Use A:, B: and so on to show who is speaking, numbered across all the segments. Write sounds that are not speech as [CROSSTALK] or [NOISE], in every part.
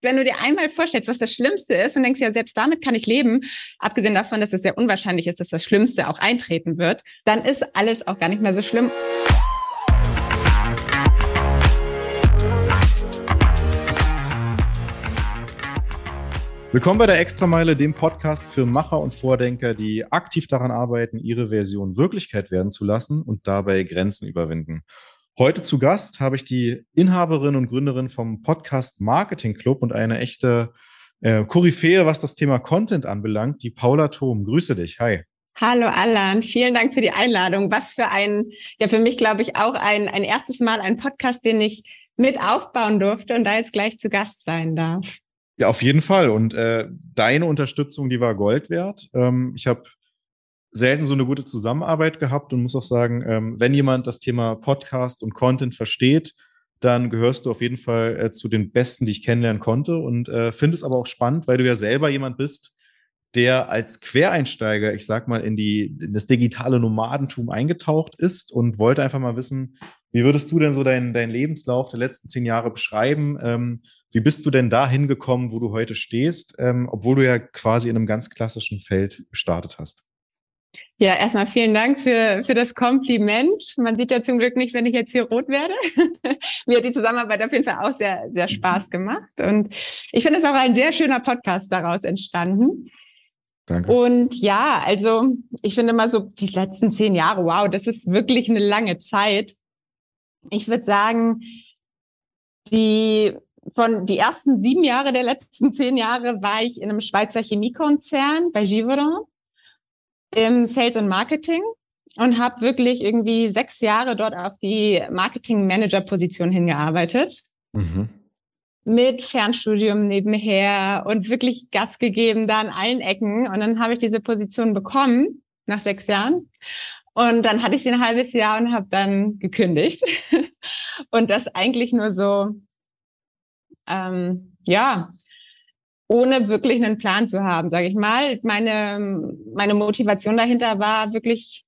A: wenn du dir einmal vorstellst, was das Schlimmste ist und denkst, ja, selbst damit kann ich leben, abgesehen davon, dass es sehr unwahrscheinlich ist, dass das Schlimmste auch eintreten wird, dann ist alles auch gar nicht mehr so schlimm.
B: Willkommen bei der Extrameile, dem Podcast für Macher und Vordenker, die aktiv daran arbeiten, ihre Version Wirklichkeit werden zu lassen und dabei Grenzen überwinden. Heute zu Gast habe ich die Inhaberin und Gründerin vom Podcast Marketing Club und eine echte äh, Koryphäe, was das Thema Content anbelangt, die Paula Thom. Grüße dich. Hi.
A: Hallo Alan, vielen Dank für die Einladung. Was für ein, ja für mich glaube ich auch ein, ein erstes Mal ein Podcast, den ich mit aufbauen durfte und da jetzt gleich zu Gast sein darf.
B: Ja, auf jeden Fall. Und äh, deine Unterstützung, die war Gold wert. Ähm, ich habe selten so eine gute Zusammenarbeit gehabt und muss auch sagen, ähm, wenn jemand das Thema Podcast und Content versteht, dann gehörst du auf jeden Fall äh, zu den Besten, die ich kennenlernen konnte und äh, finde es aber auch spannend, weil du ja selber jemand bist, der als Quereinsteiger, ich sag mal, in die in das digitale Nomadentum eingetaucht ist und wollte einfach mal wissen, wie würdest du denn so deinen dein Lebenslauf der letzten zehn Jahre beschreiben? Ähm, wie bist du denn da hingekommen, wo du heute stehst, ähm, obwohl du ja quasi in einem ganz klassischen Feld gestartet hast?
A: Ja, erstmal vielen Dank für, für das Kompliment. Man sieht ja zum Glück nicht, wenn ich jetzt hier rot werde. [LAUGHS] Mir hat die Zusammenarbeit auf jeden Fall auch sehr, sehr Spaß gemacht. Und ich finde es auch ein sehr schöner Podcast daraus entstanden. Danke. Und ja, also ich finde mal so die letzten zehn Jahre, wow, das ist wirklich eine lange Zeit. Ich würde sagen, die von die ersten sieben Jahre der letzten zehn Jahre war ich in einem Schweizer Chemiekonzern bei Givaudan im Sales und Marketing und habe wirklich irgendwie sechs Jahre dort auf die Marketing-Manager-Position hingearbeitet. Mhm. Mit Fernstudium nebenher und wirklich Gas gegeben da an allen Ecken. Und dann habe ich diese Position bekommen nach sechs Jahren. Und dann hatte ich sie ein halbes Jahr und habe dann gekündigt. [LAUGHS] und das eigentlich nur so, ähm, ja, ohne wirklich einen Plan zu haben, sage ich mal. Meine, meine Motivation dahinter war wirklich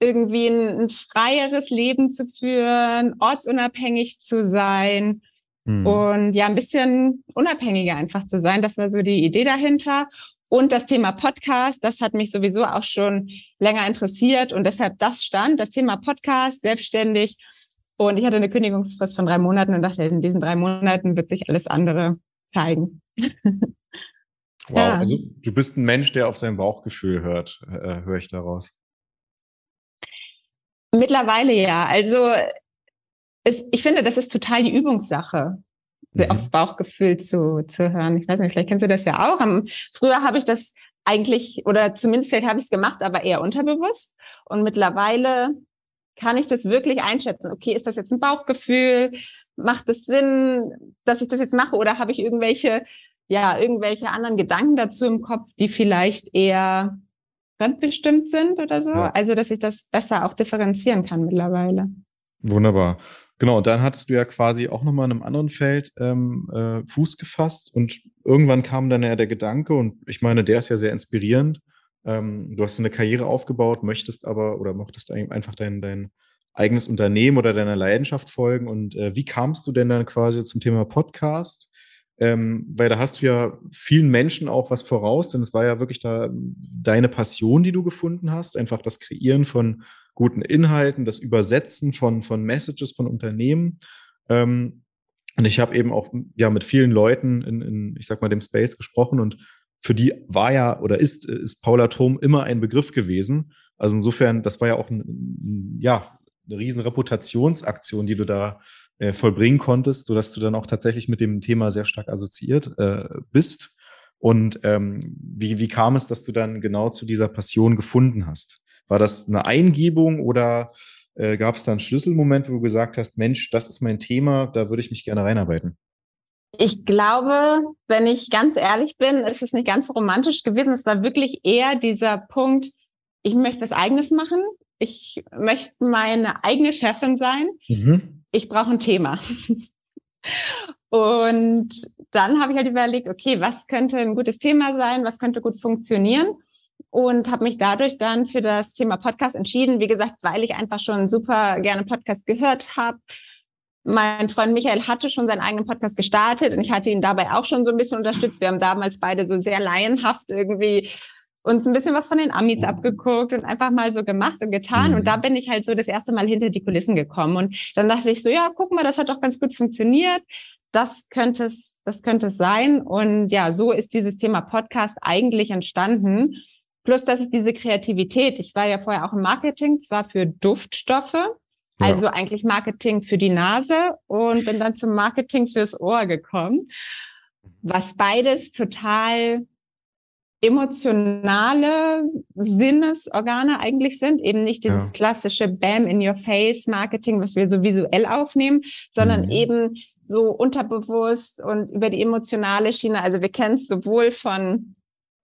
A: irgendwie ein, ein freieres Leben zu führen, ortsunabhängig zu sein mhm. und ja, ein bisschen unabhängiger einfach zu sein. Das war so die Idee dahinter. Und das Thema Podcast, das hat mich sowieso auch schon länger interessiert und deshalb das stand, das Thema Podcast, selbstständig. Und ich hatte eine Kündigungsfrist von drei Monaten und dachte, in diesen drei Monaten wird sich alles andere zeigen. [LAUGHS]
B: wow, ja. also du bist ein Mensch, der auf sein Bauchgefühl hört, äh, höre ich daraus.
A: Mittlerweile ja. Also es, ich finde, das ist total die Übungssache, mhm. aufs Bauchgefühl zu, zu hören. Ich weiß nicht, vielleicht kennst du das ja auch. Am, früher habe ich das eigentlich, oder zumindest vielleicht habe ich es gemacht, aber eher unterbewusst. Und mittlerweile kann ich das wirklich einschätzen? Okay, ist das jetzt ein Bauchgefühl? Macht es Sinn, dass ich das jetzt mache? Oder habe ich irgendwelche, ja, irgendwelche anderen Gedanken dazu im Kopf, die vielleicht eher fremdbestimmt sind oder so? Ja. Also, dass ich das besser auch differenzieren kann mittlerweile.
B: Wunderbar. Genau, und dann hattest du ja quasi auch nochmal in einem anderen Feld ähm, äh, Fuß gefasst und irgendwann kam dann ja der Gedanke, und ich meine, der ist ja sehr inspirierend, ähm, du hast eine Karriere aufgebaut, möchtest aber oder möchtest einfach dein, dein eigenes Unternehmen oder deiner Leidenschaft folgen. Und äh, wie kamst du denn dann quasi zum Thema Podcast? Ähm, weil da hast du ja vielen Menschen auch was voraus, denn es war ja wirklich da deine Passion, die du gefunden hast, einfach das Kreieren von guten Inhalten, das Übersetzen von, von Messages von Unternehmen. Ähm, und ich habe eben auch ja mit vielen Leuten in, in, ich sag mal, dem Space gesprochen und für die war ja oder ist, ist Paula Thom immer ein Begriff gewesen. Also insofern, das war ja auch ein, ja, eine riesen Reputationsaktion, die du da äh, vollbringen konntest, sodass du dann auch tatsächlich mit dem Thema sehr stark assoziiert äh, bist. Und ähm, wie, wie kam es, dass du dann genau zu dieser Passion gefunden hast? War das eine Eingebung oder äh, gab es da einen Schlüsselmoment, wo du gesagt hast, Mensch, das ist mein Thema, da würde ich mich gerne reinarbeiten?
A: Ich glaube, wenn ich ganz ehrlich bin, ist es nicht ganz so romantisch gewesen. Es war wirklich eher dieser Punkt, ich möchte was eigenes machen. Ich möchte meine eigene Chefin sein. Mhm. Ich brauche ein Thema. Und dann habe ich halt überlegt, okay, was könnte ein gutes Thema sein? Was könnte gut funktionieren? Und habe mich dadurch dann für das Thema Podcast entschieden. Wie gesagt, weil ich einfach schon super gerne Podcast gehört habe, mein Freund Michael hatte schon seinen eigenen Podcast gestartet und ich hatte ihn dabei auch schon so ein bisschen unterstützt. Wir haben damals beide so sehr laienhaft irgendwie uns ein bisschen was von den Amis mhm. abgeguckt und einfach mal so gemacht und getan. Mhm. Und da bin ich halt so das erste Mal hinter die Kulissen gekommen. Und dann dachte ich so, ja, guck mal, das hat doch ganz gut funktioniert. Das könnte es, das könnte es sein. Und ja, so ist dieses Thema Podcast eigentlich entstanden. Plus, dass ich diese Kreativität, ich war ja vorher auch im Marketing, zwar für Duftstoffe, ja. also eigentlich Marketing für die Nase und bin dann zum Marketing fürs Ohr gekommen, was beides total emotionale Sinnesorgane eigentlich sind, eben nicht dieses ja. klassische Bam in your face Marketing, was wir so visuell aufnehmen, sondern mhm. eben so unterbewusst und über die emotionale Schiene. Also wir kennen es sowohl von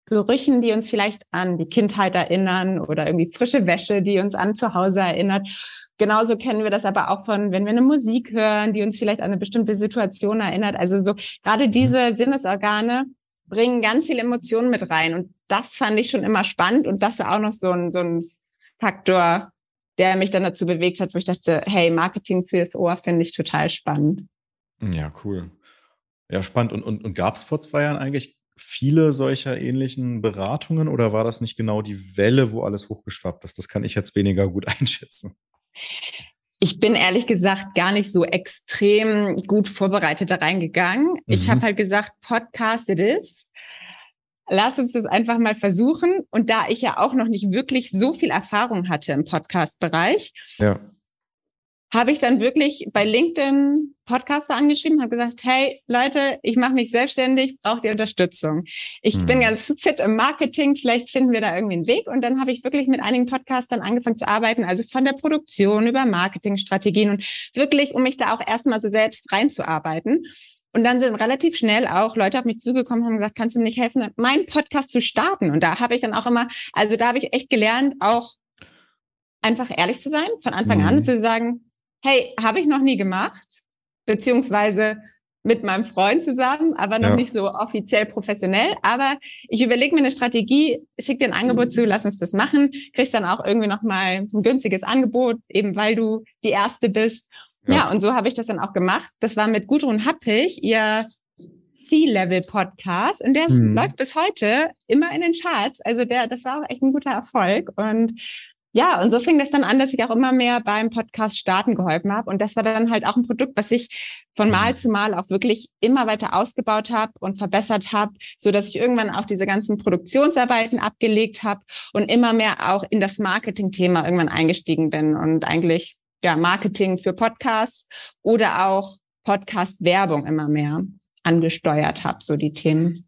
A: Gerüchen, die uns vielleicht an die Kindheit erinnern oder irgendwie frische Wäsche, die uns an zu Hause erinnert. Genauso kennen wir das aber auch von, wenn wir eine Musik hören, die uns vielleicht an eine bestimmte Situation erinnert. Also so gerade diese Sinnesorgane bringen ganz viele Emotionen mit rein. Und das fand ich schon immer spannend. Und das war auch noch so ein, so ein Faktor, der mich dann dazu bewegt hat, wo ich dachte, hey, Marketing fürs Ohr finde ich total spannend.
B: Ja, cool. Ja, spannend. Und, und, und gab es vor zwei Jahren eigentlich viele solcher ähnlichen Beratungen oder war das nicht genau die Welle, wo alles hochgeschwappt ist? Das kann ich jetzt weniger gut [LAUGHS] einschätzen.
A: Ich bin ehrlich gesagt gar nicht so extrem gut vorbereitet da reingegangen. Mhm. Ich habe halt gesagt, Podcast it is. Lass uns das einfach mal versuchen. Und da ich ja auch noch nicht wirklich so viel Erfahrung hatte im Podcast-Bereich, ja habe ich dann wirklich bei LinkedIn Podcaster angeschrieben, habe gesagt, hey Leute, ich mache mich selbstständig, braucht ihr Unterstützung? Ich mhm. bin ganz fit im Marketing, vielleicht finden wir da irgendwie einen Weg. Und dann habe ich wirklich mit einigen Podcastern angefangen zu arbeiten, also von der Produktion über Marketingstrategien und wirklich, um mich da auch erstmal so selbst reinzuarbeiten. Und dann sind relativ schnell auch Leute auf mich zugekommen und haben gesagt, kannst du mir nicht helfen, meinen Podcast zu starten? Und da habe ich dann auch immer, also da habe ich echt gelernt, auch einfach ehrlich zu sein, von Anfang mhm. an zu sagen, hey, habe ich noch nie gemacht, beziehungsweise mit meinem Freund zusammen, aber noch ja. nicht so offiziell professionell. Aber ich überlege mir eine Strategie, schick dir ein Angebot zu, lass uns das machen, kriegst dann auch irgendwie noch mal ein günstiges Angebot, eben weil du die Erste bist. Ja, ja und so habe ich das dann auch gemacht. Das war mit Gudrun Happig, ihr C-Level-Podcast und der mhm. läuft bis heute immer in den Charts. Also der, das war auch echt ein guter Erfolg und ja, und so fing das dann an, dass ich auch immer mehr beim Podcast starten geholfen habe. Und das war dann halt auch ein Produkt, was ich von Mal mhm. zu Mal auch wirklich immer weiter ausgebaut habe und verbessert habe, so dass ich irgendwann auch diese ganzen Produktionsarbeiten abgelegt habe und immer mehr auch in das Marketing-Thema irgendwann eingestiegen bin und eigentlich ja Marketing für Podcasts oder auch Podcast-Werbung immer mehr angesteuert habe, so die Themen.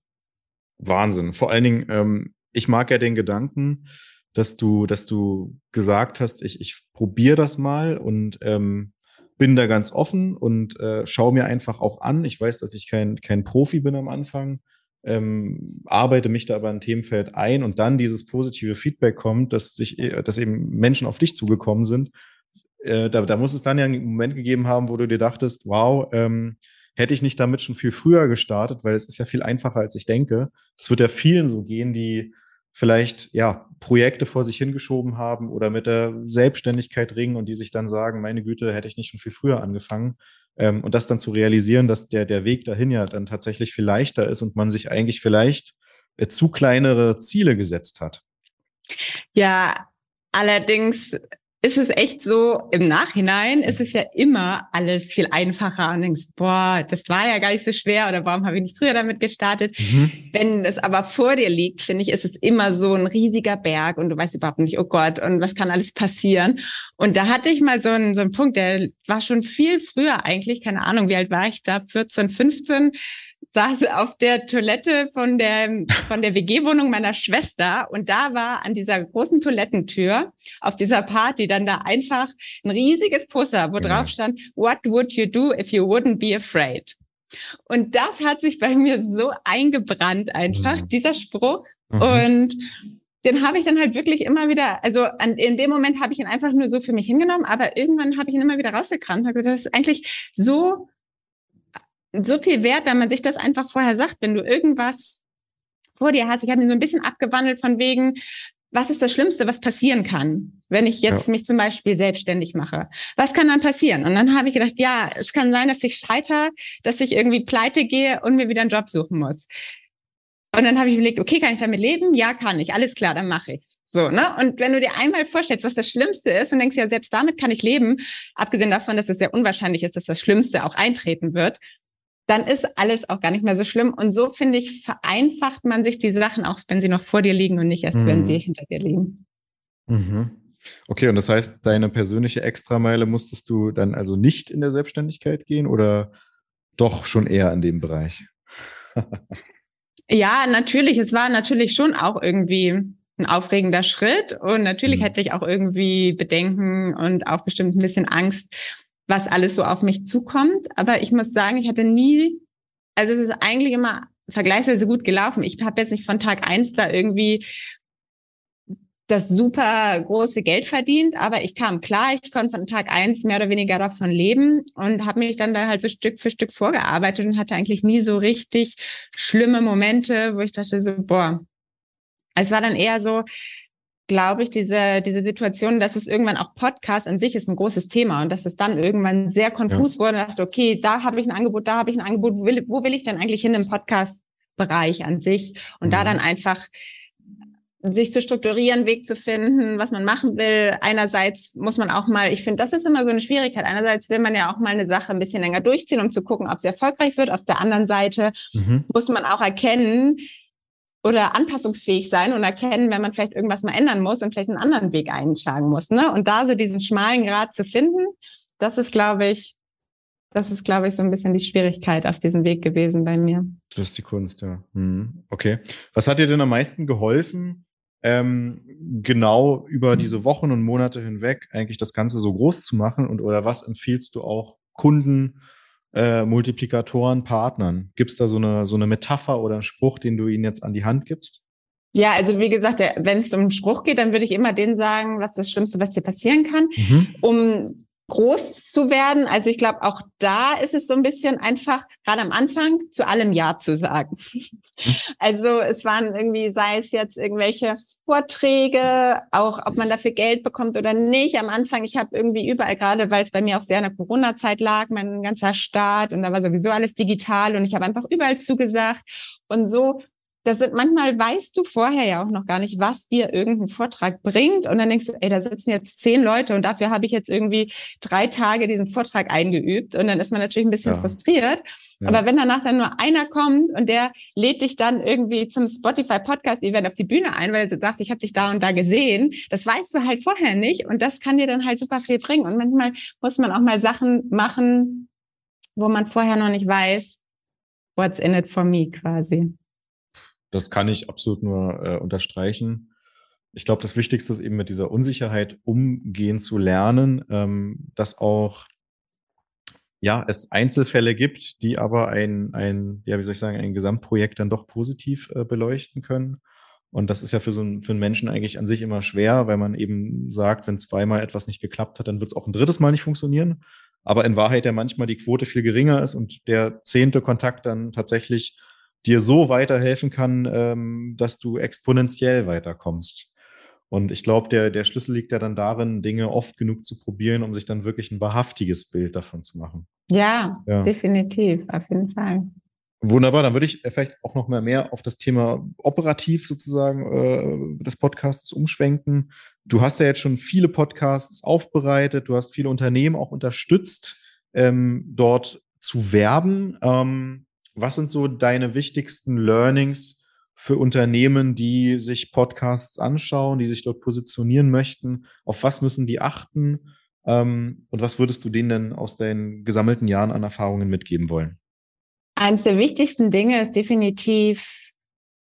B: Wahnsinn. Vor allen Dingen, ähm, ich mag ja den Gedanken, dass du, dass du gesagt hast, ich, ich probiere das mal und ähm, bin da ganz offen und äh, schaue mir einfach auch an. Ich weiß, dass ich kein, kein Profi bin am Anfang, ähm, arbeite mich da aber ein Themenfeld ein und dann dieses positive Feedback kommt, dass sich, äh, dass eben Menschen auf dich zugekommen sind. Äh, da, da muss es dann ja einen Moment gegeben haben, wo du dir dachtest, wow, ähm, hätte ich nicht damit schon viel früher gestartet, weil es ist ja viel einfacher, als ich denke. Das wird ja vielen so gehen, die vielleicht ja Projekte vor sich hingeschoben haben oder mit der Selbstständigkeit ringen und die sich dann sagen, meine Güte, hätte ich nicht schon viel früher angefangen. Ähm, und das dann zu realisieren, dass der, der Weg dahin ja dann tatsächlich viel leichter ist und man sich eigentlich vielleicht äh, zu kleinere Ziele gesetzt hat.
A: Ja, allerdings ist es echt so, im Nachhinein ist es ja immer alles viel einfacher und denkst, boah, das war ja gar nicht so schwer oder warum habe ich nicht früher damit gestartet? Mhm. Wenn es aber vor dir liegt, finde ich, ist es immer so ein riesiger Berg und du weißt überhaupt nicht, oh Gott, und was kann alles passieren? Und da hatte ich mal so einen, so einen Punkt, der war schon viel früher eigentlich, keine Ahnung, wie alt war ich da, 14, 15, saß auf der Toilette von der, von der WG-Wohnung meiner Schwester und da war an dieser großen Toilettentür auf dieser Party dann da einfach ein riesiges Poster, wo drauf stand, what would you do if you wouldn't be afraid? Und das hat sich bei mir so eingebrannt einfach, mhm. dieser Spruch. Mhm. Und den habe ich dann halt wirklich immer wieder, also an, in dem Moment habe ich ihn einfach nur so für mich hingenommen, aber irgendwann habe ich ihn immer wieder rausgekramt. Das ist eigentlich so so viel wert, wenn man sich das einfach vorher sagt, wenn du irgendwas vor dir hast. Ich habe ihn so ein bisschen abgewandelt von wegen, was ist das Schlimmste, was passieren kann? wenn ich jetzt ja. mich zum Beispiel selbstständig mache? Was kann dann passieren? Und dann habe ich gedacht, ja, es kann sein, dass ich scheiter, dass ich irgendwie pleite gehe und mir wieder einen Job suchen muss. Und dann habe ich überlegt, okay, kann ich damit leben? Ja, kann ich. Alles klar, dann mache ich's. So, ne? Und wenn du dir einmal vorstellst, was das Schlimmste ist und denkst, ja, selbst damit kann ich leben, abgesehen davon, dass es sehr unwahrscheinlich ist, dass das Schlimmste auch eintreten wird, dann ist alles auch gar nicht mehr so schlimm. Und so, finde ich, vereinfacht man sich die Sachen, auch wenn sie noch vor dir liegen und nicht erst, mhm. wenn sie hinter dir liegen.
B: Mhm. Okay, und das heißt, deine persönliche Extrameile musstest du dann also nicht in der Selbstständigkeit gehen oder doch schon eher in dem Bereich?
A: Ja, natürlich. Es war natürlich schon auch irgendwie ein aufregender Schritt. Und natürlich mhm. hätte ich auch irgendwie Bedenken und auch bestimmt ein bisschen Angst, was alles so auf mich zukommt. Aber ich muss sagen, ich hatte nie, also es ist eigentlich immer vergleichsweise gut gelaufen. Ich habe jetzt nicht von Tag eins da irgendwie das super große Geld verdient, aber ich kam klar, ich konnte von Tag eins mehr oder weniger davon leben und habe mich dann da halt so Stück für Stück vorgearbeitet und hatte eigentlich nie so richtig schlimme Momente, wo ich dachte so, boah, es war dann eher so, glaube ich, diese, diese Situation, dass es irgendwann auch Podcast an sich ist ein großes Thema und dass es dann irgendwann sehr konfus ja. wurde und dachte, okay, da habe ich ein Angebot, da habe ich ein Angebot, wo will, wo will ich denn eigentlich hin im Podcast-Bereich an sich? Und mhm. da dann einfach sich zu strukturieren, Weg zu finden, was man machen will. Einerseits muss man auch mal, ich finde, das ist immer so eine Schwierigkeit. Einerseits will man ja auch mal eine Sache ein bisschen länger durchziehen, um zu gucken, ob sie erfolgreich wird. Auf der anderen Seite mhm. muss man auch erkennen oder anpassungsfähig sein und erkennen, wenn man vielleicht irgendwas mal ändern muss und vielleicht einen anderen Weg einschlagen muss. Ne? Und da so diesen schmalen Grad zu finden, das ist, glaube ich, das ist, glaube ich, so ein bisschen die Schwierigkeit auf diesem Weg gewesen bei mir.
B: Das ist die Kunst, ja. Mhm. Okay. Was hat dir denn am meisten geholfen, ähm, genau über diese Wochen und Monate hinweg eigentlich das Ganze so groß zu machen? Und oder was empfiehlst du auch Kunden, äh, Multiplikatoren, Partnern? Gibt es da so eine, so eine Metapher oder einen Spruch, den du ihnen jetzt an die Hand gibst?
A: Ja, also wie gesagt, wenn es um einen Spruch geht, dann würde ich immer denen sagen, was das Schlimmste, was dir passieren kann, mhm. um groß zu werden. Also ich glaube, auch da ist es so ein bisschen einfach, gerade am Anfang, zu allem Ja zu sagen. Hm. Also es waren irgendwie, sei es jetzt irgendwelche Vorträge, auch ob man dafür Geld bekommt oder nicht. Am Anfang, ich habe irgendwie überall, gerade weil es bei mir auch sehr in der Corona-Zeit lag, mein ganzer Start und da war sowieso alles digital und ich habe einfach überall zugesagt. Und so das sind manchmal weißt du vorher ja auch noch gar nicht, was dir irgendein Vortrag bringt. Und dann denkst du, ey, da sitzen jetzt zehn Leute und dafür habe ich jetzt irgendwie drei Tage diesen Vortrag eingeübt. Und dann ist man natürlich ein bisschen ja. frustriert. Ja. Aber wenn danach dann nur einer kommt und der lädt dich dann irgendwie zum Spotify Podcast Event auf die Bühne ein, weil er sagt, ich habe dich da und da gesehen, das weißt du halt vorher nicht. Und das kann dir dann halt super viel bringen. Und manchmal muss man auch mal Sachen machen, wo man vorher noch nicht weiß, what's in it for me quasi.
B: Das kann ich absolut nur äh, unterstreichen. Ich glaube, das Wichtigste ist eben mit dieser Unsicherheit umgehen zu lernen, ähm, dass auch ja, es Einzelfälle gibt, die aber ein, ein, ja, wie soll ich sagen, ein Gesamtprojekt dann doch positiv äh, beleuchten können. Und das ist ja für so einen, für einen Menschen eigentlich an sich immer schwer, weil man eben sagt, wenn zweimal etwas nicht geklappt hat, dann wird es auch ein drittes Mal nicht funktionieren. Aber in Wahrheit ja manchmal die Quote viel geringer ist und der zehnte Kontakt dann tatsächlich dir so weiterhelfen kann, ähm, dass du exponentiell weiterkommst. Und ich glaube, der, der Schlüssel liegt ja dann darin, Dinge oft genug zu probieren, um sich dann wirklich ein wahrhaftiges Bild davon zu machen.
A: Ja, ja. definitiv, auf jeden Fall.
B: Wunderbar, dann würde ich vielleicht auch noch mal mehr auf das Thema operativ sozusagen äh, des Podcasts umschwenken. Du hast ja jetzt schon viele Podcasts aufbereitet, du hast viele Unternehmen auch unterstützt, ähm, dort zu werben. Ähm, was sind so deine wichtigsten Learnings für Unternehmen, die sich Podcasts anschauen, die sich dort positionieren möchten? Auf was müssen die achten? Ähm, und was würdest du denen denn aus deinen gesammelten Jahren an Erfahrungen mitgeben wollen?
A: Eines der wichtigsten Dinge ist definitiv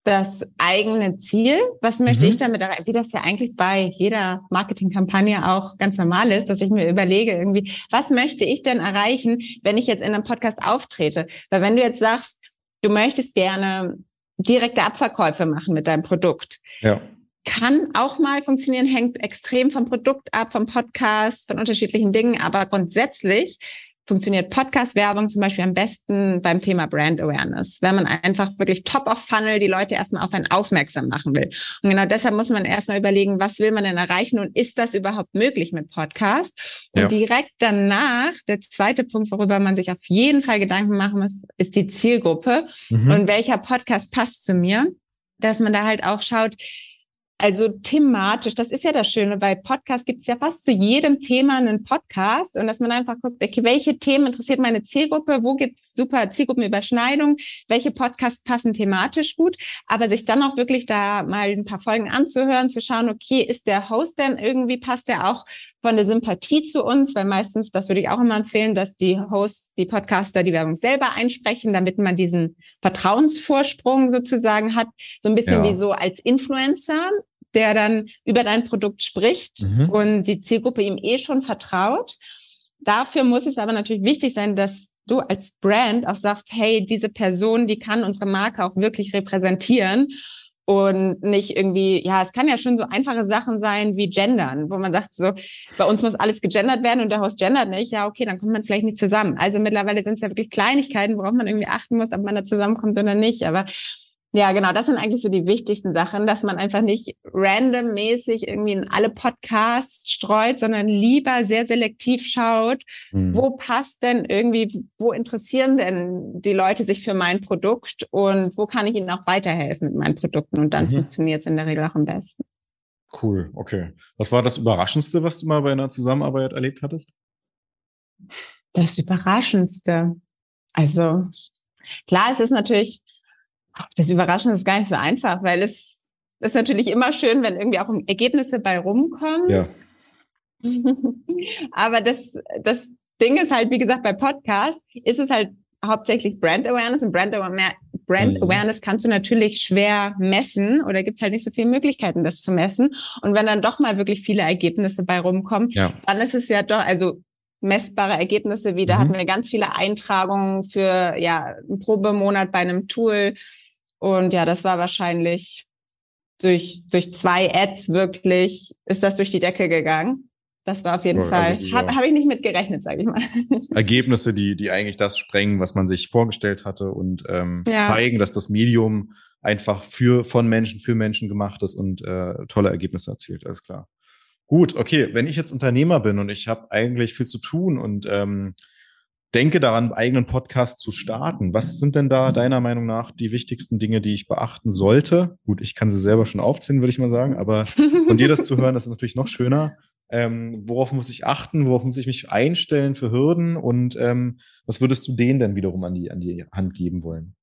A: das eigene Ziel. Was möchte mhm. ich damit erreichen? Wie das ja eigentlich bei jeder Marketingkampagne auch ganz normal ist, dass ich mir überlege irgendwie, was möchte ich denn erreichen, wenn ich jetzt in einem Podcast auftrete? Weil wenn du jetzt sagst, du möchtest gerne direkte Abverkäufe machen mit deinem Produkt. Ja. Kann auch mal funktionieren, hängt extrem vom Produkt ab, vom Podcast, von unterschiedlichen Dingen. Aber grundsätzlich funktioniert Podcast-Werbung zum Beispiel am besten beim Thema Brand Awareness, wenn man einfach wirklich top of Funnel die Leute erstmal auf einen aufmerksam machen will. Und genau deshalb muss man erstmal überlegen, was will man denn erreichen und ist das überhaupt möglich mit Podcast? Und ja. direkt danach, der zweite Punkt, worüber man sich auf jeden Fall Gedanken machen muss, ist die Zielgruppe mhm. und welcher Podcast passt zu mir, dass man da halt auch schaut, also thematisch, das ist ja das Schöne, bei Podcasts gibt es ja fast zu jedem Thema einen Podcast und dass man einfach guckt, okay, welche Themen interessiert meine Zielgruppe, wo gibt es super Zielgruppenüberschneidung, welche Podcasts passen thematisch gut, aber sich dann auch wirklich da mal ein paar Folgen anzuhören, zu schauen, okay, ist der Host denn irgendwie, passt der auch von der Sympathie zu uns, weil meistens, das würde ich auch immer empfehlen, dass die Hosts, die Podcaster die Werbung selber einsprechen, damit man diesen Vertrauensvorsprung sozusagen hat, so ein bisschen ja. wie so als Influencer, der dann über dein Produkt spricht mhm. und die Zielgruppe ihm eh schon vertraut. Dafür muss es aber natürlich wichtig sein, dass du als Brand auch sagst, hey, diese Person, die kann unsere Marke auch wirklich repräsentieren und nicht irgendwie, ja, es kann ja schon so einfache Sachen sein wie gendern, wo man sagt so, bei uns muss alles gegendert werden und der Host gendert nicht, ja, okay, dann kommt man vielleicht nicht zusammen. Also mittlerweile sind es ja wirklich Kleinigkeiten, worauf man irgendwie achten muss, ob man da zusammenkommt oder nicht, aber ja, genau, das sind eigentlich so die wichtigsten Sachen, dass man einfach nicht randommäßig irgendwie in alle Podcasts streut, sondern lieber sehr selektiv schaut, mhm. wo passt denn irgendwie, wo interessieren denn die Leute sich für mein Produkt und wo kann ich ihnen auch weiterhelfen mit meinen Produkten und dann mhm. funktioniert es in der Regel auch am besten.
B: Cool, okay. Was war das Überraschendste, was du mal bei einer Zusammenarbeit erlebt hattest?
A: Das Überraschendste. Also klar, es ist natürlich das Überraschende ist gar nicht so einfach, weil es ist natürlich immer schön, wenn irgendwie auch Ergebnisse bei rumkommen. Ja. [LAUGHS] Aber das, das Ding ist halt, wie gesagt, bei Podcasts ist es halt hauptsächlich Brand Awareness und Brand, Awareness, Brand mhm. Awareness kannst du natürlich schwer messen oder gibt es halt nicht so viele Möglichkeiten, das zu messen. Und wenn dann doch mal wirklich viele Ergebnisse bei rumkommen, ja. dann ist es ja doch, also messbare Ergebnisse wie, da mhm. hatten wir ganz viele Eintragungen für ja, einen Probemonat bei einem Tool und ja, das war wahrscheinlich durch, durch zwei Ads wirklich, ist das durch die Decke gegangen. Das war auf jeden also Fall, habe hab ich nicht mit gerechnet, sage ich mal. [LAUGHS]
B: Ergebnisse, die, die eigentlich das sprengen, was man sich vorgestellt hatte und ähm, ja. zeigen, dass das Medium einfach für, von Menschen, für Menschen gemacht ist und äh, tolle Ergebnisse erzielt, alles klar. Gut, okay, wenn ich jetzt Unternehmer bin und ich habe eigentlich viel zu tun und ähm, denke daran, einen eigenen Podcast zu starten. Was sind denn da deiner Meinung nach die wichtigsten Dinge, die ich beachten sollte? Gut, ich kann sie selber schon aufzählen, würde ich mal sagen, aber von dir das zu hören, das ist natürlich noch schöner. Ähm, worauf muss ich achten? Worauf muss ich mich einstellen für Hürden? Und ähm, was würdest du denen denn wiederum an die, an die Hand geben wollen?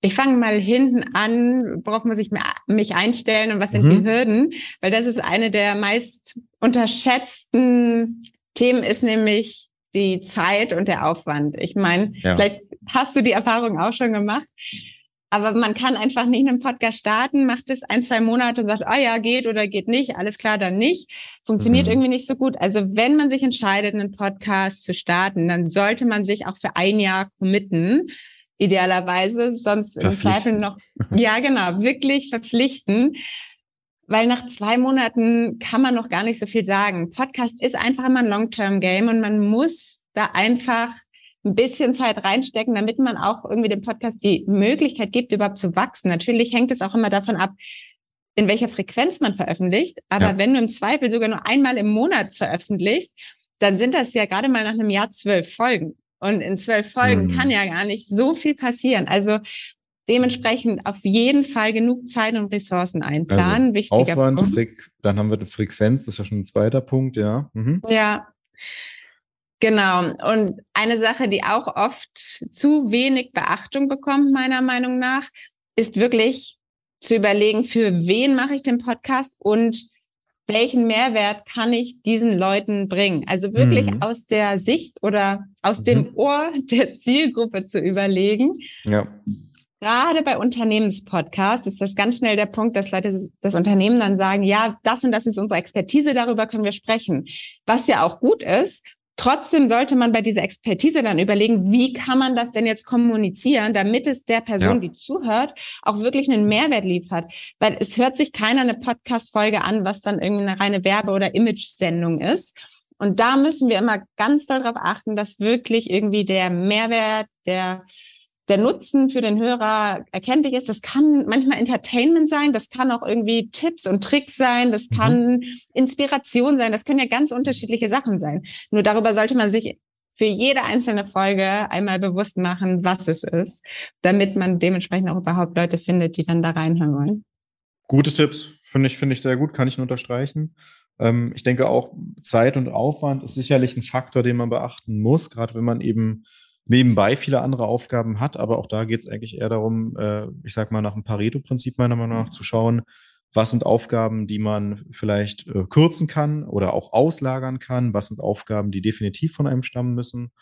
A: Ich fange mal hinten an, worauf muss ich mich einstellen und was sind mhm. die Hürden? Weil das ist eine der meist unterschätzten Themen, ist nämlich die Zeit und der Aufwand. Ich meine, ja. vielleicht hast du die Erfahrung auch schon gemacht. Aber man kann einfach nicht einen Podcast starten, macht es ein, zwei Monate und sagt, ah ja, geht oder geht nicht, alles klar, dann nicht. Funktioniert mhm. irgendwie nicht so gut. Also wenn man sich entscheidet, einen Podcast zu starten, dann sollte man sich auch für ein Jahr committen, idealerweise, sonst im Zweifel noch, ja genau, wirklich verpflichten weil nach zwei Monaten kann man noch gar nicht so viel sagen. Podcast ist einfach immer ein Long-Term-Game und man muss da einfach ein bisschen Zeit reinstecken, damit man auch irgendwie dem Podcast die Möglichkeit gibt, überhaupt zu wachsen. Natürlich hängt es auch immer davon ab, in welcher Frequenz man veröffentlicht. Aber ja. wenn du im Zweifel sogar nur einmal im Monat veröffentlichst, dann sind das ja gerade mal nach einem Jahr zwölf Folgen. Und in zwölf Folgen mhm. kann ja gar nicht so viel passieren. Also Dementsprechend auf jeden Fall genug Zeit und Ressourcen einplanen. Also
B: Wichtiger Aufwand, Punkt. dann haben wir die Frequenz, das ist ja schon ein zweiter Punkt, ja.
A: Mhm. Ja. Genau. Und eine Sache, die auch oft zu wenig Beachtung bekommt, meiner Meinung nach, ist wirklich zu überlegen, für wen mache ich den Podcast und welchen Mehrwert kann ich diesen Leuten bringen? Also wirklich mhm. aus der Sicht oder aus mhm. dem Ohr der Zielgruppe zu überlegen. Ja gerade bei Unternehmenspodcasts ist das ganz schnell der Punkt, dass Leute das Unternehmen dann sagen, ja, das und das ist unsere Expertise, darüber können wir sprechen. Was ja auch gut ist. Trotzdem sollte man bei dieser Expertise dann überlegen, wie kann man das denn jetzt kommunizieren, damit es der Person, ja. die zuhört, auch wirklich einen Mehrwert liefert. Weil es hört sich keiner eine Podcast-Folge an, was dann irgendwie eine reine Werbe- oder Image-Sendung ist. Und da müssen wir immer ganz doll darauf achten, dass wirklich irgendwie der Mehrwert, der der Nutzen für den Hörer erkenntlich ist. Das kann manchmal Entertainment sein, das kann auch irgendwie Tipps und Tricks sein, das mhm. kann Inspiration sein, das können ja ganz unterschiedliche Sachen sein. Nur darüber sollte man sich für jede einzelne Folge einmal bewusst machen, was es ist, damit man dementsprechend auch überhaupt Leute findet, die dann da reinhören wollen.
B: Gute Tipps, finde ich, finde ich sehr gut, kann ich nur unterstreichen. Ähm, ich denke auch, Zeit und Aufwand ist sicherlich ein Faktor, den man beachten muss, gerade wenn man eben nebenbei viele andere Aufgaben hat. Aber auch da geht es eigentlich eher darum, äh, ich sag mal, nach dem Pareto-Prinzip meiner Meinung nach zu schauen, was sind Aufgaben, die man vielleicht äh, kürzen kann oder auch auslagern kann, was sind Aufgaben, die definitiv von einem stammen müssen.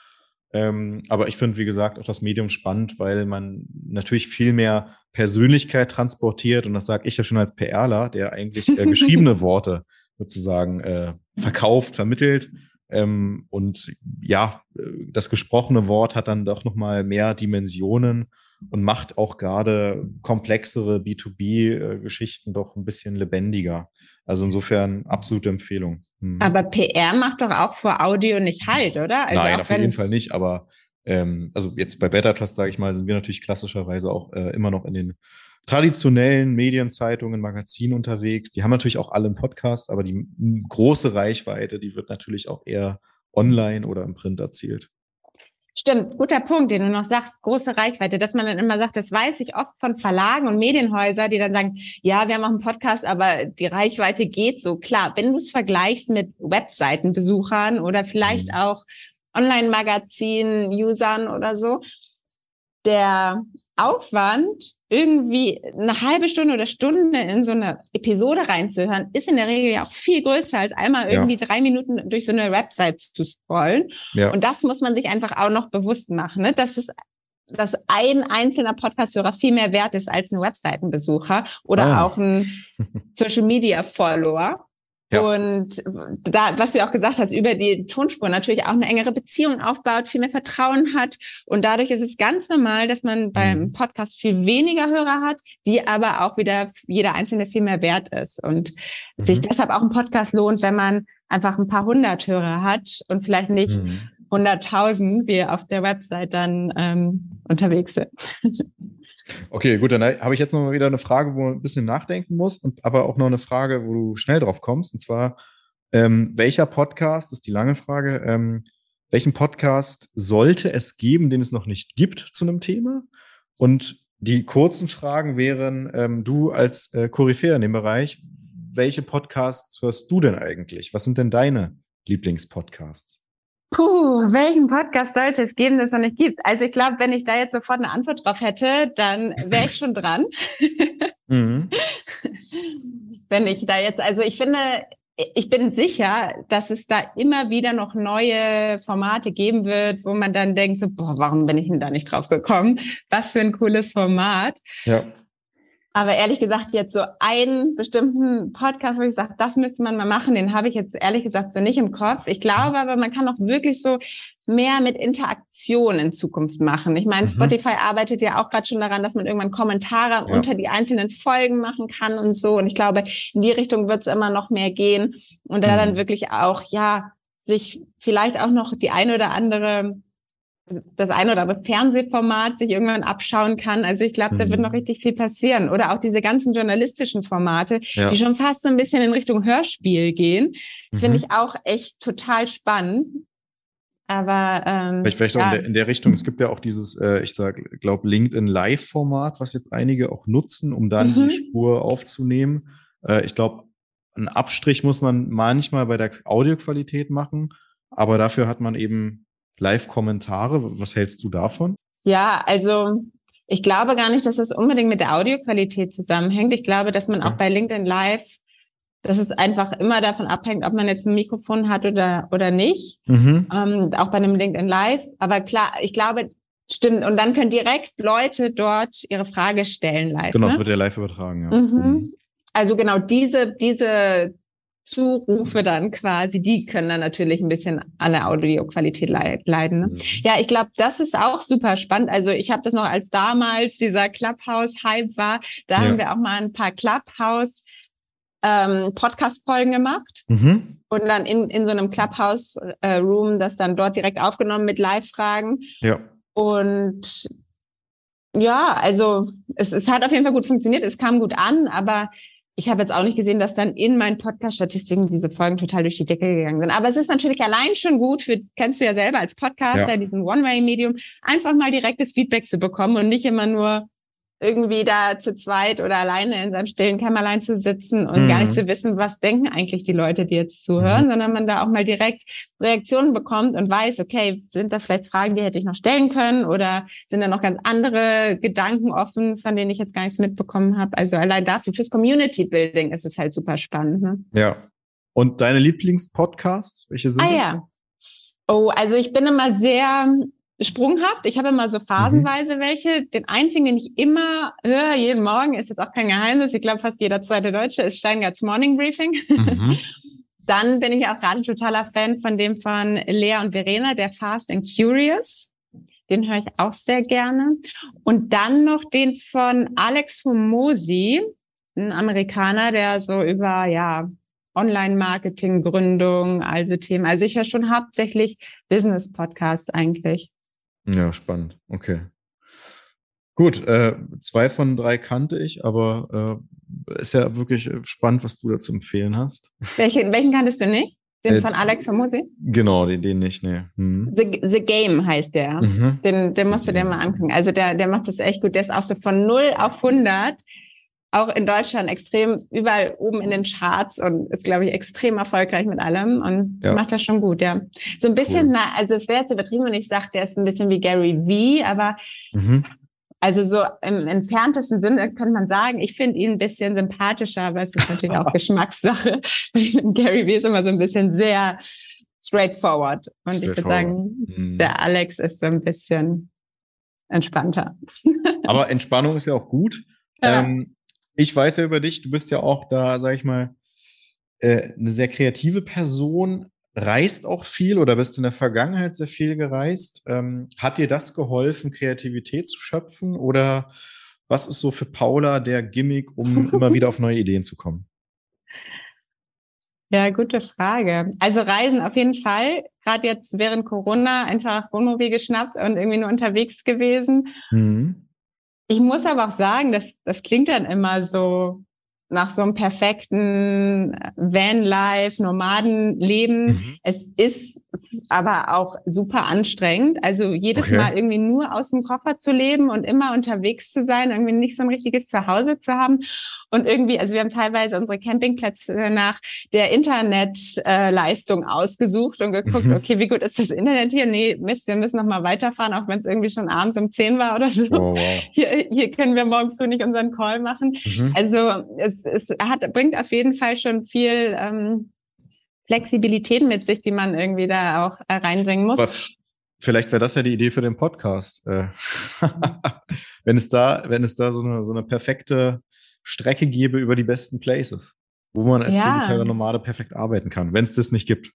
B: Ähm, aber ich finde, wie gesagt, auch das Medium spannend, weil man natürlich viel mehr Persönlichkeit transportiert. Und das sage ich ja schon als PRler, der eigentlich äh, [LAUGHS] geschriebene Worte sozusagen äh, verkauft, vermittelt. Ähm, und ja, äh, das gesprochene Wort hat dann doch nochmal mehr Dimensionen und macht auch gerade komplexere B2B-Geschichten doch ein bisschen lebendiger. Also insofern absolute Empfehlung.
A: Hm. Aber PR macht doch auch vor Audio nicht halt, oder?
B: Also Nein, auf jeden Fall nicht, aber ähm, also jetzt bei Better Trust, sage ich mal, sind wir natürlich klassischerweise auch äh, immer noch in den traditionellen Medienzeitungen, Magazinen unterwegs. Die haben natürlich auch alle einen Podcast, aber die große Reichweite, die wird natürlich auch eher online oder im Print erzielt.
A: Stimmt, guter Punkt, den du noch sagst, große Reichweite, dass man dann immer sagt, das weiß ich oft von Verlagen und Medienhäusern, die dann sagen, ja, wir haben auch einen Podcast, aber die Reichweite geht so. Klar, wenn du es vergleichst mit Webseitenbesuchern oder vielleicht mhm. auch Online-Magazin-Usern oder so, der Aufwand, irgendwie eine halbe Stunde oder Stunde in so eine Episode reinzuhören, ist in der Regel ja auch viel größer, als einmal irgendwie ja. drei Minuten durch so eine Website zu scrollen. Ja. Und das muss man sich einfach auch noch bewusst machen, ne? dass es dass ein einzelner Podcast-Hörer viel mehr wert ist als ein Webseitenbesucher oder ah. auch ein [LAUGHS] Social Media Follower. Ja. Und da, was du auch gesagt hast, über die Tonspur natürlich auch eine engere Beziehung aufbaut, viel mehr Vertrauen hat. Und dadurch ist es ganz normal, dass man beim mhm. Podcast viel weniger Hörer hat, die aber auch wieder jeder einzelne viel mehr wert ist. Und mhm. sich deshalb auch ein Podcast lohnt, wenn man einfach ein paar hundert Hörer hat und vielleicht nicht mhm. hunderttausend, wie auf der Website dann ähm, unterwegs sind. [LAUGHS]
B: Okay, gut, dann habe ich jetzt noch mal wieder eine Frage, wo man ein bisschen nachdenken muss, und aber auch noch eine Frage, wo du schnell drauf kommst. Und zwar, ähm, welcher Podcast, das ist die lange Frage, ähm, welchen Podcast sollte es geben, den es noch nicht gibt zu einem Thema? Und die kurzen Fragen wären, ähm, du als äh, Koryphäe in dem Bereich, welche Podcasts hörst du denn eigentlich? Was sind denn deine Lieblingspodcasts?
A: Puh, welchen Podcast sollte es geben, das es noch nicht gibt? Also ich glaube, wenn ich da jetzt sofort eine Antwort drauf hätte, dann wäre ich schon dran. mhm. [LAUGHS] Wenn ich da jetzt, also ich finde, ich bin sicher, dass es da immer wieder noch neue Formate geben wird, wo man dann denkt, so, boah, warum bin ich denn da nicht drauf gekommen? Was für ein cooles Format. Ja. Aber ehrlich gesagt, jetzt so einen bestimmten Podcast, wo ich sage, das müsste man mal machen, den habe ich jetzt ehrlich gesagt so nicht im Kopf. Ich glaube aber, man kann auch wirklich so mehr mit Interaktion in Zukunft machen. Ich meine, mhm. Spotify arbeitet ja auch gerade schon daran, dass man irgendwann Kommentare ja. unter die einzelnen Folgen machen kann und so. Und ich glaube, in die Richtung wird es immer noch mehr gehen. Und da mhm. dann wirklich auch, ja, sich vielleicht auch noch die eine oder andere das ein oder andere Fernsehformat sich irgendwann abschauen kann. Also ich glaube, da wird noch mhm. richtig viel passieren. Oder auch diese ganzen journalistischen Formate, ja. die schon fast so ein bisschen in Richtung Hörspiel gehen, mhm. finde ich auch echt total spannend. Aber ähm,
B: vielleicht, vielleicht ja. auch in der, in der, Richtung. Es gibt ja auch dieses, äh, ich glaube LinkedIn Live-Format, was jetzt einige auch nutzen, um dann mhm. die Spur aufzunehmen. Äh, ich glaube, einen Abstrich muss man manchmal bei der Audioqualität machen, aber dafür hat man eben Live-Kommentare. Was hältst du davon?
A: Ja, also ich glaube gar nicht, dass das unbedingt mit der Audioqualität zusammenhängt. Ich glaube, dass man auch bei LinkedIn Live, dass es einfach immer davon abhängt, ob man jetzt ein Mikrofon hat oder, oder nicht. Mhm. Ähm, auch bei einem LinkedIn Live. Aber klar, ich glaube, stimmt. Und dann können direkt Leute dort ihre Frage stellen live.
B: Genau, es ne? wird ja live übertragen, ja. Mhm.
A: Mhm. Also genau diese, diese Zurufe dann quasi, die können dann natürlich ein bisschen an der Audioqualität leiden. Ne? Mhm. Ja, ich glaube, das ist auch super spannend. Also ich habe das noch als damals dieser Clubhouse-Hype war, da ja. haben wir auch mal ein paar Clubhouse ähm, Podcast-Folgen gemacht mhm. und dann in, in so einem Clubhouse-Room äh, das dann dort direkt aufgenommen mit Live-Fragen.
B: Ja.
A: Und ja, also es, es hat auf jeden Fall gut funktioniert, es kam gut an, aber ich habe jetzt auch nicht gesehen, dass dann in meinen Podcast-Statistiken diese Folgen total durch die Decke gegangen sind. Aber es ist natürlich allein schon gut für, kennst du ja selber als Podcaster, ja. diesen One-Way-Medium, einfach mal direktes Feedback zu bekommen und nicht immer nur irgendwie da zu zweit oder alleine in seinem stillen Kämmerlein zu sitzen und mhm. gar nicht mhm. zu wissen, was denken eigentlich die Leute, die jetzt zuhören, mhm. sondern man da auch mal direkt Reaktionen bekommt und weiß, okay, sind da vielleicht Fragen, die hätte ich noch stellen können oder sind da noch ganz andere Gedanken offen, von denen ich jetzt gar nichts mitbekommen habe. Also allein dafür, fürs Community Building ist es halt super spannend. Ne?
B: Ja. Und deine Lieblingspodcasts, welche sind?
A: Ah ja. Oh, also ich bin immer sehr sprunghaft. Ich habe immer so phasenweise mhm. welche. Den einzigen, den ich immer höre, jeden Morgen, ist jetzt auch kein Geheimnis. Ich glaube, fast jeder zweite Deutsche ist Steingarts Morning Briefing. Mhm. [LAUGHS] Dann bin ich auch gerade totaler Fan von dem von Lea und Verena, der Fast and Curious. Den höre ich auch sehr gerne. Und dann noch den von Alex Homosi, ein Amerikaner, der so über, ja, Online-Marketing, Gründung, also Themen. Also ich höre schon hauptsächlich Business-Podcasts eigentlich.
B: Ja, spannend. Okay. Gut, äh, zwei von drei kannte ich, aber äh, ist ja wirklich äh, spannend, was du da zu empfehlen hast.
A: Welchen, welchen kanntest du nicht? Den äh, von Alex Homosi?
B: Genau, den, den nicht, nee.
A: Hm. The, The, Game heißt der. Mhm. Den, den musst du dir mal angucken. Also der, der macht das echt gut. Der ist auch so von 0 auf 100 auch in Deutschland extrem überall oben in den Charts und ist, glaube ich, extrem erfolgreich mit allem und ja. macht das schon gut, ja. So ein bisschen, cool. na, also es wäre jetzt übertrieben, wenn ich sage, der ist ein bisschen wie Gary V, aber mhm. also so im entferntesten Sinne könnte man sagen, ich finde ihn ein bisschen sympathischer, aber es ist natürlich auch [LAUGHS] Geschmackssache. [LAUGHS] Gary V ist immer so ein bisschen sehr straightforward und straightforward. ich würde sagen, mhm. der Alex ist so ein bisschen entspannter.
B: aber Entspannung ist ja auch gut. [LAUGHS] Ja. Ähm, ich weiß ja über dich, du bist ja auch da, sag ich mal, äh, eine sehr kreative Person, reist auch viel oder bist in der Vergangenheit sehr viel gereist. Ähm, hat dir das geholfen, Kreativität zu schöpfen oder was ist so für Paula der Gimmick, um [LAUGHS] immer wieder auf neue Ideen zu kommen?
A: Ja, gute Frage. Also Reisen auf jeden Fall. Gerade jetzt während Corona einfach Wohnmobil geschnappt und irgendwie nur unterwegs gewesen. Mhm. Ich muss aber auch sagen, dass das klingt dann immer so nach so einem perfekten Van-Life, Nomadenleben. Mhm. Es ist aber auch super anstrengend. Also jedes okay. Mal irgendwie nur aus dem Koffer zu leben und immer unterwegs zu sein, irgendwie nicht so ein richtiges Zuhause zu haben. Und irgendwie, also wir haben teilweise unsere Campingplätze nach der Internetleistung äh, ausgesucht und geguckt, mhm. okay, wie gut ist das Internet hier? Nee, Mist, wir müssen noch mal weiterfahren, auch wenn es irgendwie schon abends um zehn war oder so. Oh, wow. hier, hier können wir morgen früh nicht unseren Call machen. Mhm. Also es, es hat, bringt auf jeden Fall schon viel ähm, Flexibilität mit sich, die man irgendwie da auch äh, reinbringen muss. Aber
B: vielleicht wäre das ja die Idee für den Podcast. Äh, [LAUGHS] wenn es da, wenn es da so eine, so eine perfekte Strecke gäbe über die besten Places, wo man als ja. digitaler Nomade perfekt arbeiten kann, wenn es das nicht gibt.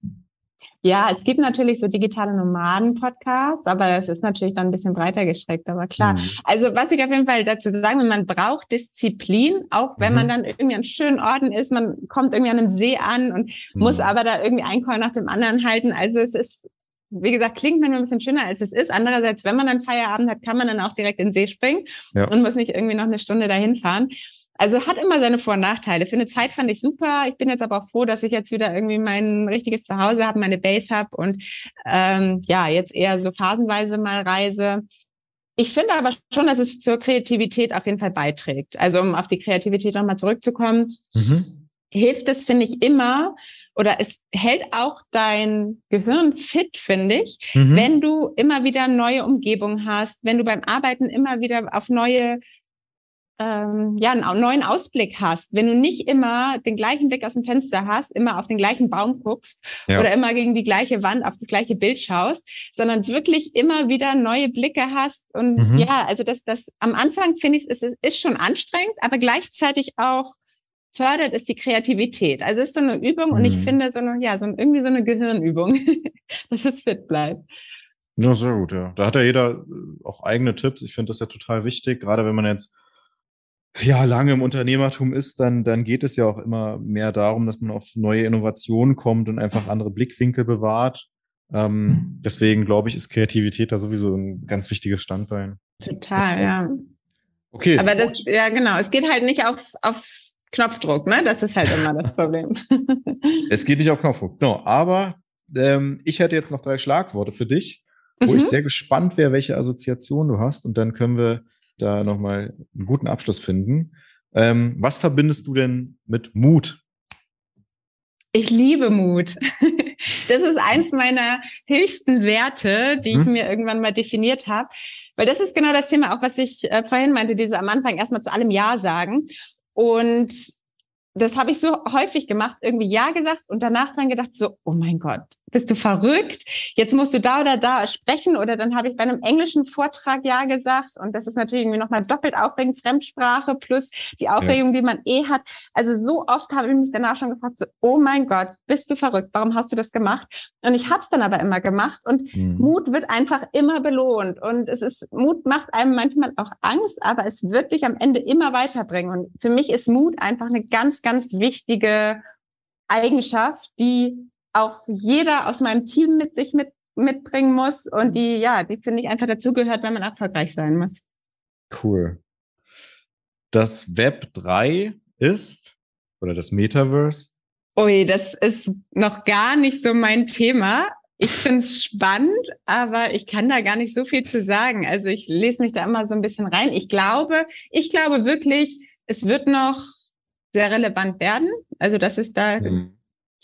A: Ja, es gibt natürlich so digitale Nomaden-Podcasts, aber das ist natürlich dann ein bisschen breiter gestreckt, aber klar. Mhm. Also was ich auf jeden Fall dazu sagen will, man braucht Disziplin, auch wenn mhm. man dann irgendwie an schönen Orten ist, man kommt irgendwie an einem See an und mhm. muss aber da irgendwie ein Call nach dem anderen halten. Also es ist, wie gesagt, klingt manchmal ein bisschen schöner, als es ist. Andererseits, wenn man dann Feierabend hat, kann man dann auch direkt in den See springen ja. und muss nicht irgendwie noch eine Stunde dahin fahren. Also hat immer seine Vor- und Nachteile. Für eine Zeit fand ich super. Ich bin jetzt aber auch froh, dass ich jetzt wieder irgendwie mein richtiges Zuhause habe, meine Base habe und ähm, ja, jetzt eher so phasenweise mal reise. Ich finde aber schon, dass es zur Kreativität auf jeden Fall beiträgt. Also um auf die Kreativität nochmal zurückzukommen, mhm. hilft es, finde ich, immer, oder es hält auch dein Gehirn fit, finde ich, mhm. wenn du immer wieder neue Umgebungen hast, wenn du beim Arbeiten immer wieder auf neue ähm, ja, einen neuen Ausblick hast, wenn du nicht immer den gleichen Blick aus dem Fenster hast, immer auf den gleichen Baum guckst ja. oder immer gegen die gleiche Wand auf das gleiche Bild schaust, sondern wirklich immer wieder neue Blicke hast. Und mhm. ja, also das, das am Anfang finde ich, es ist, ist schon anstrengend, aber gleichzeitig auch fördert es die Kreativität. Also es ist so eine Übung mhm. und ich mhm. finde so eine, ja, so irgendwie so eine Gehirnübung, [LAUGHS] dass es fit bleibt.
B: Ja, sehr gut, ja. Da hat ja jeder äh, auch eigene Tipps. Ich finde das ja total wichtig, gerade wenn man jetzt ja, lange im Unternehmertum ist, dann, dann geht es ja auch immer mehr darum, dass man auf neue Innovationen kommt und einfach andere Blickwinkel bewahrt. Ähm, mhm. deswegen glaube ich, ist Kreativität da sowieso ein ganz wichtiges Standbein.
A: Total, ja. Okay. Aber das, ja, genau. Es geht halt nicht auf, auf Knopfdruck, ne? Das ist halt immer das Problem. [LAUGHS]
B: es geht nicht auf Knopfdruck, genau. Aber ähm, ich hätte jetzt noch drei Schlagworte für dich, wo mhm. ich sehr gespannt wäre, welche Assoziation du hast. Und dann können wir da nochmal einen guten Abschluss finden. Ähm, was verbindest du denn mit Mut?
A: Ich liebe Mut. [LAUGHS] Das ist eins meiner höchsten Werte, die ich hm? mir irgendwann mal definiert habe. Weil das ist genau das Thema, auch was ich äh, vorhin meinte, diese am Anfang erstmal zu allem Ja sagen. Und das habe ich so häufig gemacht, irgendwie Ja gesagt und danach dran gedacht, so, oh mein Gott, bist du verrückt? Jetzt musst du da oder da sprechen. Oder dann habe ich bei einem englischen Vortrag Ja gesagt. Und das ist natürlich irgendwie nochmal doppelt aufregend, Fremdsprache plus die Aufregung, ja. die man eh hat. Also so oft habe ich mich danach schon gefragt, so, oh mein Gott, bist du verrückt? Warum hast du das gemacht? Und ich habe es dann aber immer gemacht. Und mhm. Mut wird einfach immer belohnt. Und es ist, Mut macht einem manchmal auch Angst, aber es wird dich am Ende immer weiterbringen. Und für mich ist Mut einfach eine ganz, ganz wichtige Eigenschaft, die auch jeder aus meinem Team mit sich mit, mitbringen muss und die, ja, die finde ich einfach dazugehört, wenn man erfolgreich sein muss.
B: Cool. Das Web 3 ist, oder das Metaverse?
A: Ui, das ist noch gar nicht so mein Thema. Ich finde es spannend, aber ich kann da gar nicht so viel zu sagen. Also ich lese mich da immer so ein bisschen rein. Ich glaube, ich glaube wirklich, es wird noch sehr relevant werden. Also das ist da mhm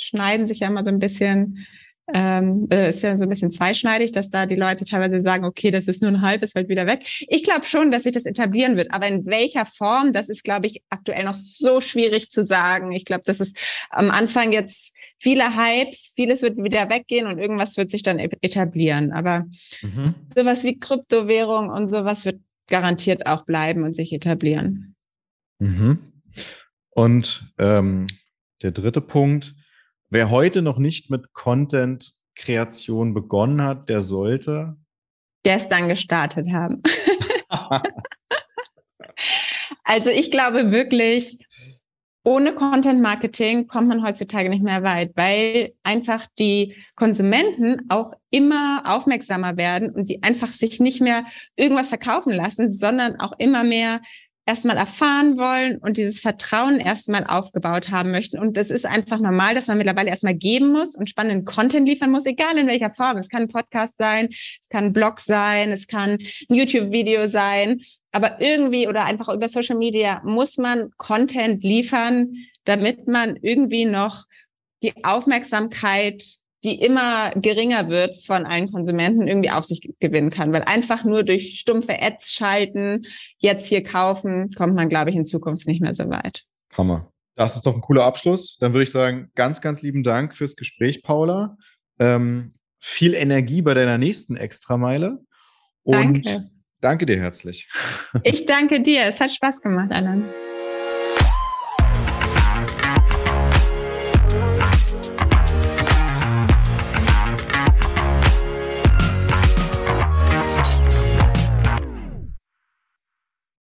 A: schneiden sich ja immer so ein bisschen, ähm, äh, ist ja so ein bisschen zweischneidig, dass da die Leute teilweise sagen, okay, das ist nur ein halbes, fällt wieder weg. Ich glaube schon, dass sich das etablieren wird, aber in welcher Form, das ist, glaube ich, aktuell noch so schwierig zu sagen. Ich glaube, das ist am Anfang jetzt viele Hypes, vieles wird wieder weggehen und irgendwas wird sich dann e-, etablieren. Aber mhm. sowas wie Kryptowährung und sowas wird garantiert auch bleiben und sich etablieren.
B: Mhm. Und ähm, der dritte Punkt, Wer heute noch nicht mit Content-Kreation begonnen hat, der sollte
A: gestern gestartet haben. [LAUGHS] also ich glaube wirklich, ohne Content Marketing kommt man heutzutage nicht mehr weit, weil einfach die Konsumenten auch immer aufmerksamer werden und die einfach sich nicht mehr irgendwas verkaufen lassen, sondern auch immer mehr erstmal erfahren wollen und dieses Vertrauen erstmal aufgebaut haben möchten. Und das ist einfach normal, dass man mittlerweile erstmal geben muss und spannenden Content liefern muss, egal in welcher Form. Es kann ein Podcast sein, es kann ein Blog sein, es kann ein YouTube-Video sein. Aber irgendwie oder einfach über Social Media muss man Content liefern, damit man irgendwie noch die Aufmerksamkeit die immer geringer wird von allen Konsumenten, irgendwie auf sich gewinnen kann. Weil einfach nur durch stumpfe Ads schalten, jetzt hier kaufen, kommt man, glaube ich, in Zukunft nicht mehr so weit.
B: Hammer. Das ist doch ein cooler Abschluss. Dann würde ich sagen, ganz, ganz lieben Dank fürs Gespräch, Paula. Ähm, viel Energie bei deiner nächsten Extrameile. Und danke. danke dir herzlich.
A: Ich danke dir. Es hat Spaß gemacht, Alan.